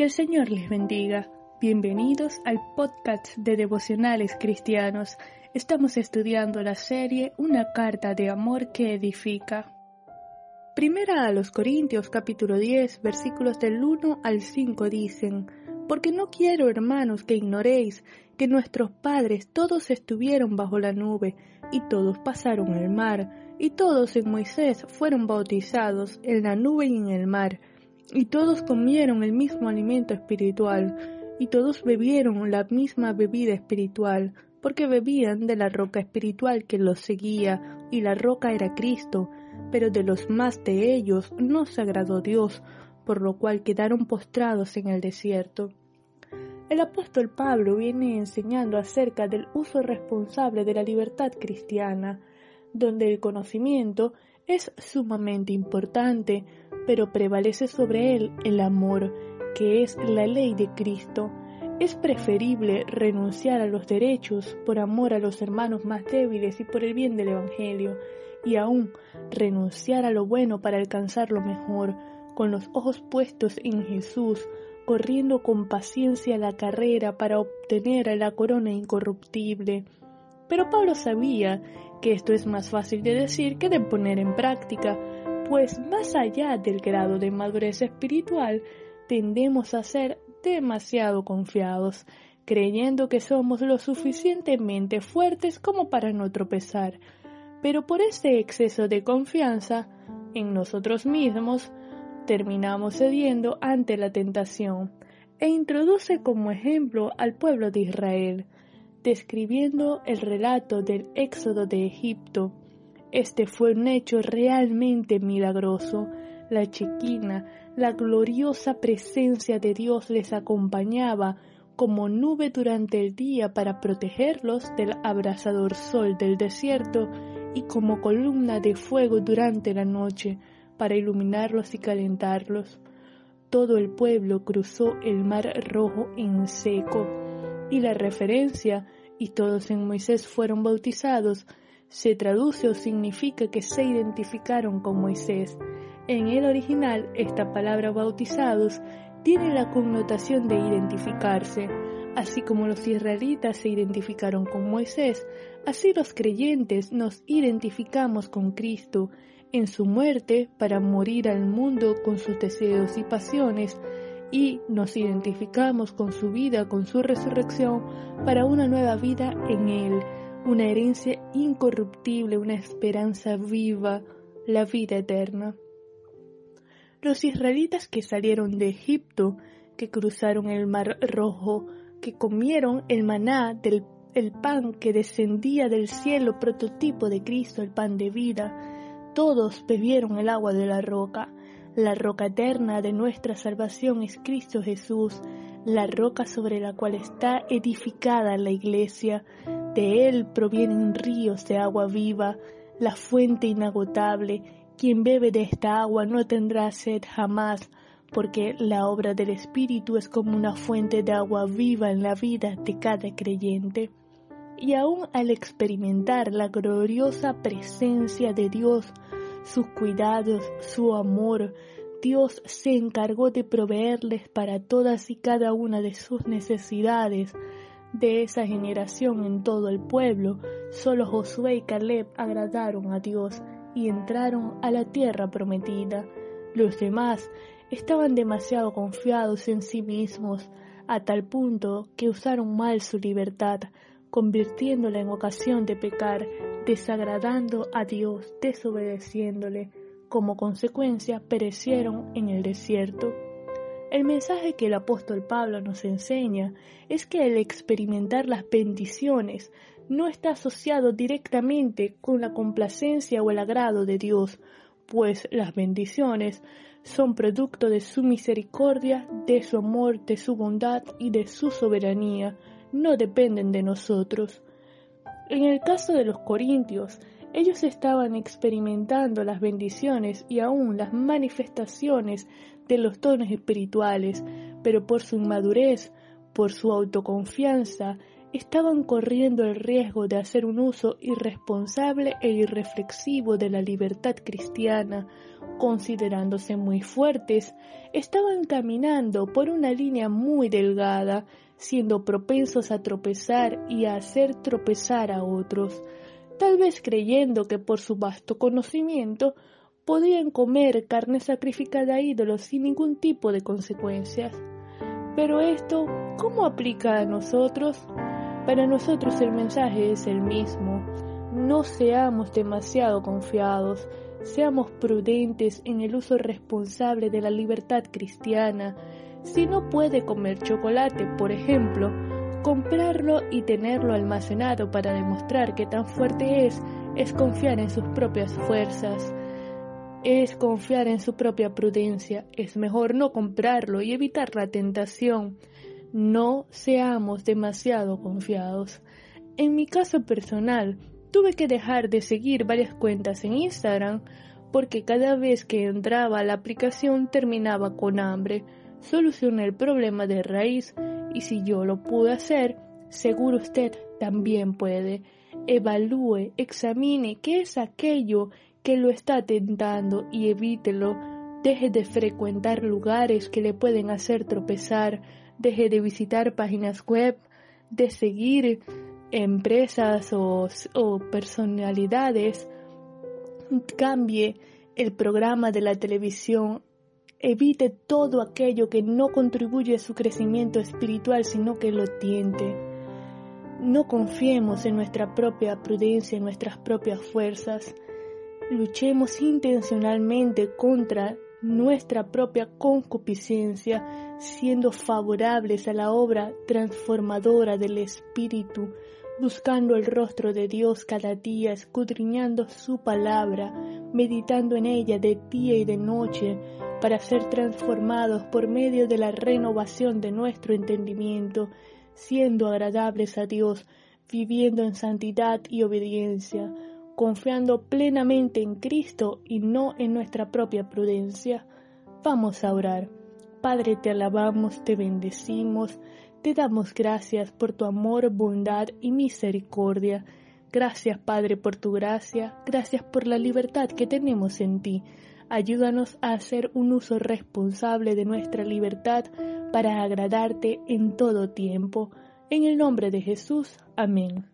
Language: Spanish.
Que el Señor les bendiga. Bienvenidos al podcast de devocionales cristianos. Estamos estudiando la serie Una carta de amor que edifica. Primera a los Corintios capítulo 10 versículos del 1 al 5 dicen, Porque no quiero, hermanos, que ignoréis que nuestros padres todos estuvieron bajo la nube, y todos pasaron el mar, y todos en Moisés fueron bautizados en la nube y en el mar, y todos comieron el mismo alimento espiritual, y todos bebieron la misma bebida espiritual, porque bebían de la roca espiritual que los seguía, y la roca era Cristo, pero de los más de ellos no se agradó Dios, por lo cual quedaron postrados en el desierto. El apóstol Pablo viene enseñando acerca del uso responsable de la libertad cristiana, donde el conocimiento es sumamente importante, pero prevalece sobre él el amor, que es la ley de Cristo. Es preferible renunciar a los derechos por amor a los hermanos más débiles y por el bien del Evangelio, y aún renunciar a lo bueno para alcanzar lo mejor, con los ojos puestos en Jesús, corriendo con paciencia la carrera para obtener la corona incorruptible. Pero Pablo sabía que esto es más fácil de decir que de poner en práctica, pues más allá del grado de madurez espiritual, tendemos a ser demasiado confiados, creyendo que somos lo suficientemente fuertes como para no tropezar. Pero por ese exceso de confianza en nosotros mismos, terminamos cediendo ante la tentación, e introduce como ejemplo al pueblo de Israel describiendo el relato del éxodo de Egipto. Este fue un hecho realmente milagroso. La chiquina, la gloriosa presencia de Dios les acompañaba como nube durante el día para protegerlos del abrasador sol del desierto y como columna de fuego durante la noche para iluminarlos y calentarlos. Todo el pueblo cruzó el mar rojo en seco y la referencia y todos en Moisés fueron bautizados se traduce o significa que se identificaron con Moisés. En el original, esta palabra bautizados tiene la connotación de identificarse. Así como los israelitas se identificaron con Moisés, así los creyentes nos identificamos con Cristo en su muerte para morir al mundo con sus deseos y pasiones, y nos identificamos con su vida, con su resurrección, para una nueva vida en Él, una herencia incorruptible, una esperanza viva, la vida eterna. Los israelitas que salieron de Egipto, que cruzaron el mar rojo, que comieron el maná del el pan que descendía del cielo, prototipo de Cristo, el pan de vida, todos bebieron el agua de la roca, la roca eterna de nuestra salvación es Cristo Jesús, la roca sobre la cual está edificada la iglesia. De él provienen ríos de agua viva, la fuente inagotable. Quien bebe de esta agua no tendrá sed jamás, porque la obra del Espíritu es como una fuente de agua viva en la vida de cada creyente. Y aún al experimentar la gloriosa presencia de Dios, sus cuidados, su amor, Dios se encargó de proveerles para todas y cada una de sus necesidades. De esa generación en todo el pueblo, solo Josué y Caleb agradaron a Dios y entraron a la tierra prometida. Los demás estaban demasiado confiados en sí mismos, a tal punto que usaron mal su libertad, convirtiéndola en ocasión de pecar desagradando a Dios, desobedeciéndole. Como consecuencia, perecieron en el desierto. El mensaje que el apóstol Pablo nos enseña es que el experimentar las bendiciones no está asociado directamente con la complacencia o el agrado de Dios, pues las bendiciones son producto de su misericordia, de su amor, de su bondad y de su soberanía, no dependen de nosotros. En el caso de los corintios, ellos estaban experimentando las bendiciones y aún las manifestaciones de los dones espirituales, pero por su inmadurez, por su autoconfianza, estaban corriendo el riesgo de hacer un uso irresponsable e irreflexivo de la libertad cristiana, considerándose muy fuertes, estaban caminando por una línea muy delgada, siendo propensos a tropezar y a hacer tropezar a otros, tal vez creyendo que por su vasto conocimiento podían comer carne sacrificada a ídolos sin ningún tipo de consecuencias. Pero esto, ¿cómo aplica a nosotros? Para nosotros el mensaje es el mismo. No seamos demasiado confiados, seamos prudentes en el uso responsable de la libertad cristiana. Si no puede comer chocolate, por ejemplo, comprarlo y tenerlo almacenado para demostrar que tan fuerte es, es confiar en sus propias fuerzas es confiar en su propia prudencia. Es mejor no comprarlo y evitar la tentación. No seamos demasiado confiados. En mi caso personal, tuve que dejar de seguir varias cuentas en Instagram porque cada vez que entraba a la aplicación terminaba con hambre. Solucioné el problema de raíz y si yo lo pude hacer, seguro usted también puede. Evalúe, examine qué es aquello que lo está tentando y evítelo. Deje de frecuentar lugares que le pueden hacer tropezar. Deje de visitar páginas web, de seguir empresas o, o personalidades. Cambie el programa de la televisión. Evite todo aquello que no contribuye a su crecimiento espiritual, sino que lo tiente. No confiemos en nuestra propia prudencia, en nuestras propias fuerzas luchemos intencionalmente contra nuestra propia concupiscencia, siendo favorables a la obra transformadora del Espíritu, buscando el rostro de Dios cada día, escudriñando su palabra, meditando en ella de día y de noche, para ser transformados por medio de la renovación de nuestro entendimiento, siendo agradables a Dios, viviendo en santidad y obediencia, confiando plenamente en Cristo y no en nuestra propia prudencia. Vamos a orar. Padre, te alabamos, te bendecimos, te damos gracias por tu amor, bondad y misericordia. Gracias, Padre, por tu gracia, gracias por la libertad que tenemos en ti. Ayúdanos a hacer un uso responsable de nuestra libertad para agradarte en todo tiempo. En el nombre de Jesús. Amén.